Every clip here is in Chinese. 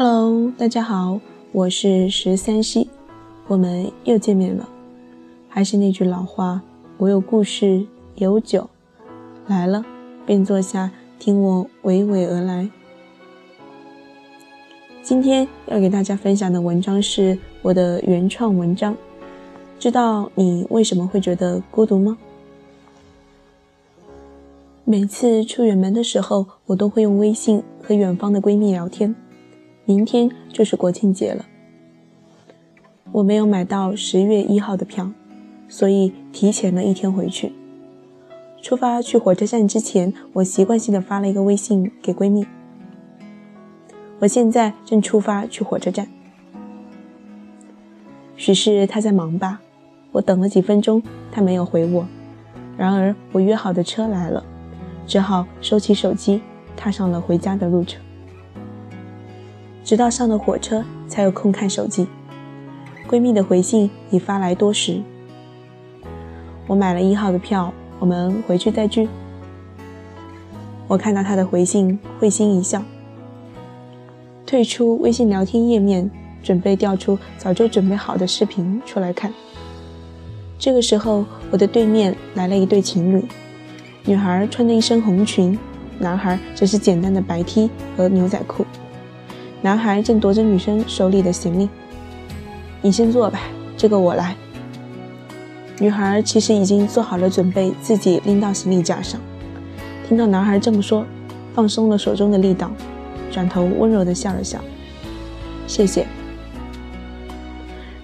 Hello，大家好，我是十三溪，我们又见面了。还是那句老话，我有故事，有酒，来了便坐下，听我娓娓而来。今天要给大家分享的文章是我的原创文章。知道你为什么会觉得孤独吗？每次出远门的时候，我都会用微信和远方的闺蜜聊天。明天就是国庆节了，我没有买到十月一号的票，所以提前了一天回去。出发去火车站之前，我习惯性的发了一个微信给闺蜜：“我现在正出发去火车站。”许是她在忙吧，我等了几分钟，她没有回我。然而我约好的车来了，只好收起手机，踏上了回家的路程。直到上了火车，才有空看手机。闺蜜的回信已发来多时。我买了一号的票，我们回去再聚。我看到她的回信，会心一笑。退出微信聊天页面，准备调出早就准备好的视频出来看。这个时候，我的对面来了一对情侣，女孩穿着一身红裙，男孩则是简单的白 T 和牛仔裤。男孩正夺着女生手里的行李，你先坐吧，这个我来。女孩其实已经做好了准备，自己拎到行李架上。听到男孩这么说，放松了手中的力道，转头温柔地笑了笑，谢谢。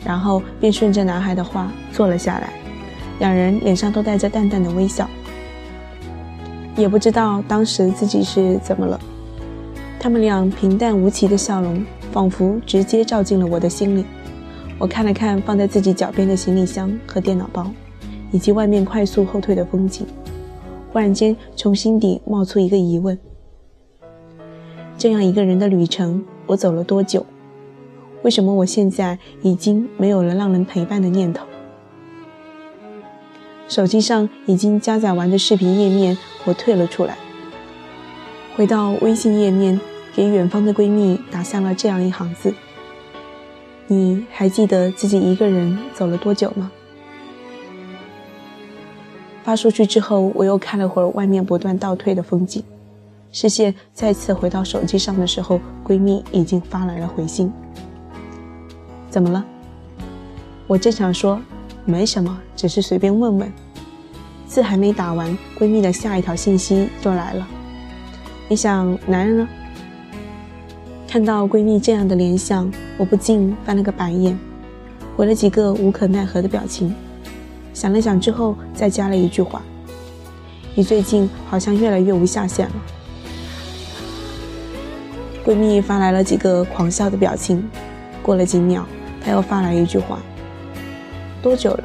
然后便顺着男孩的话坐了下来，两人脸上都带着淡淡的微笑，也不知道当时自己是怎么了。他们俩平淡无奇的笑容，仿佛直接照进了我的心里。我看了看放在自己脚边的行李箱和电脑包，以及外面快速后退的风景，忽然间从心底冒出一个疑问：这样一个人的旅程，我走了多久？为什么我现在已经没有了让人陪伴的念头？手机上已经加载完的视频页面，我退了出来，回到微信页面。给远方的闺蜜打下了这样一行字：“你还记得自己一个人走了多久吗？”发出去之后，我又看了会儿外面不断倒退的风景，视线再次回到手机上的时候，闺蜜已经发来了回信。怎么了？我正想说没什么，只是随便问问，字还没打完，闺蜜的下一条信息就来了：“你想男人呢？”看到闺蜜这样的联想，我不禁翻了个白眼，回了几个无可奈何的表情。想了想之后，再加了一句话：“你最近好像越来越无下限了。”闺蜜发来了几个狂笑的表情。过了几秒，她又发来一句话：“多久了？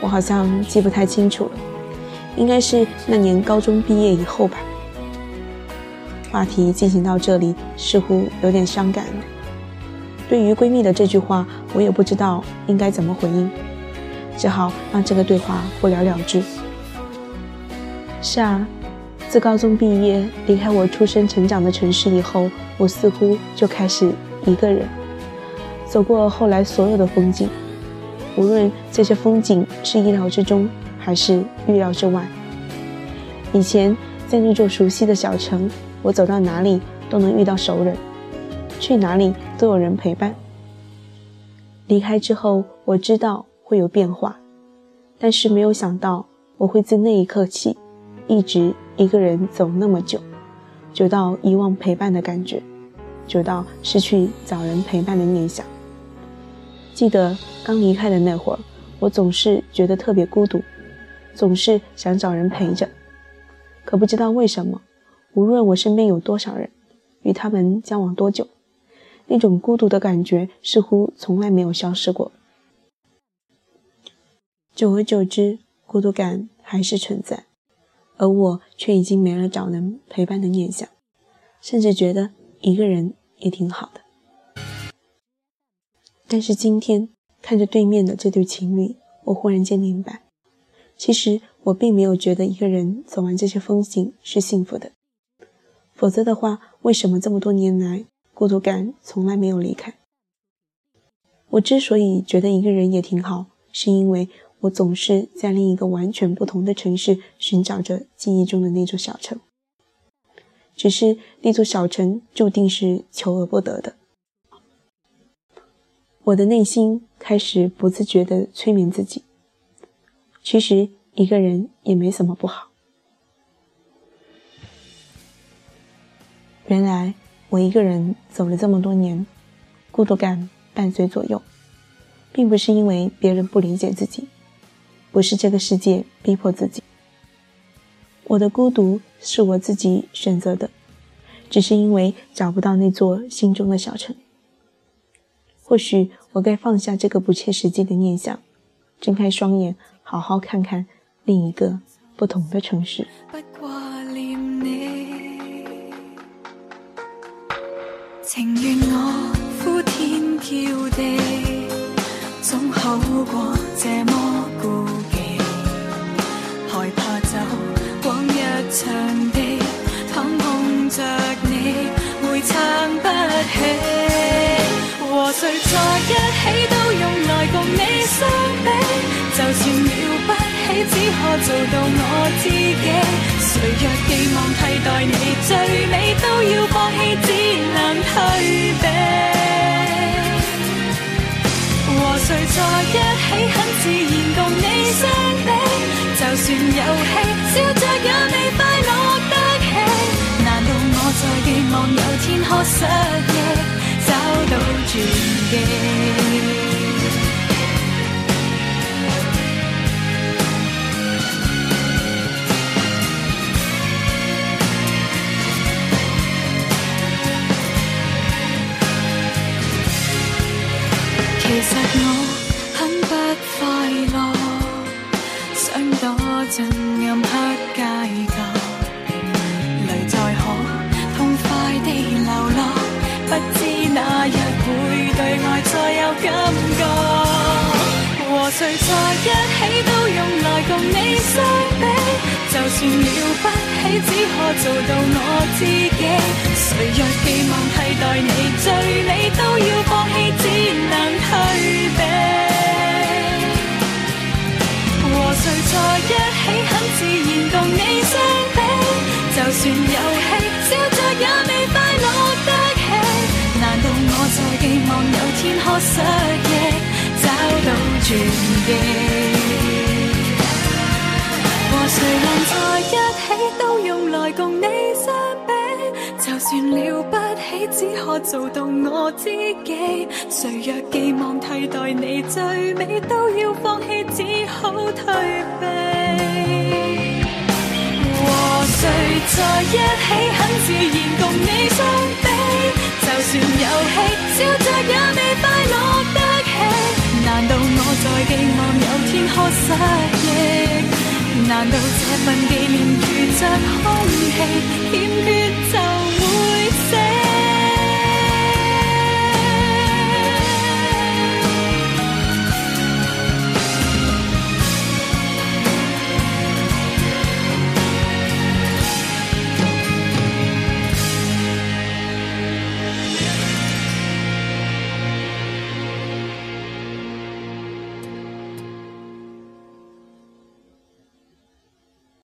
我好像记不太清楚了，应该是那年高中毕业以后吧。”话题进行到这里，似乎有点伤感了。对于闺蜜的这句话，我也不知道应该怎么回应，只好让这个对话不了了之。是啊，自高中毕业离开我出生成长的城市以后，我似乎就开始一个人走过后来所有的风景，无论这些风景是意料之中还是预料之外。以前在那座熟悉的小城。我走到哪里都能遇到熟人，去哪里都有人陪伴。离开之后，我知道会有变化，但是没有想到我会自那一刻起，一直一个人走那么久，久到遗忘陪伴的感觉，久到失去找人陪伴的念想。记得刚离开的那会儿，我总是觉得特别孤独，总是想找人陪着，可不知道为什么。无论我身边有多少人，与他们交往多久，那种孤独的感觉似乎从来没有消失过。久而久之，孤独感还是存在，而我却已经没了找人陪伴的念想，甚至觉得一个人也挺好的。但是今天看着对面的这对情侣，我忽然间明白，其实我并没有觉得一个人走完这些风景是幸福的。否则的话，为什么这么多年来孤独感从来没有离开。我之所以觉得一个人也挺好，是因为我总是在另一个完全不同的城市寻找着记忆中的那座小城。只是那座小城注定是求而不得的。我的内心开始不自觉地催眠自己。其实一个人也没什么不好。原来我一个人走了这么多年，孤独感伴随左右，并不是因为别人不理解自己，不是这个世界逼迫自己。我的孤独是我自己选择的，只是因为找不到那座心中的小城。或许我该放下这个不切实际的念想，睁开双眼，好好看看另一个不同的城市。情愿我呼天叫地，总好过这么孤寂。害怕走往日场地，碰碰着你会撑不起。和谁在一起都用来共你相比，只可做到我自己。谁若寄望替代你，最美都要放弃，只能退避。和谁在一起，很自然共你相比，就算有戏，笑着也未快乐得起。难道我在寄望有天可失忆？找到转机。进暗黑街角，泪再可痛快地流落，不知。那日会对爱再有感觉，和谁在一起都用来共你相比，就算了不起，只可做到我自己。谁若寄望替代你，最美都要你相比，就算有戏，笑着也未快乐得起。难道我在寄望有天可失忆，找到转机？和谁能在一起，都用来共你相比。就算了不起，只可做到我自己。谁若寄望替代你，最美都要放弃，只好退避。谁在一起，很自然共你相比。就算有戏，笑着也未快乐得起。难道我在寄望有天可失忆？难道这份纪念如着空气，欠缺就？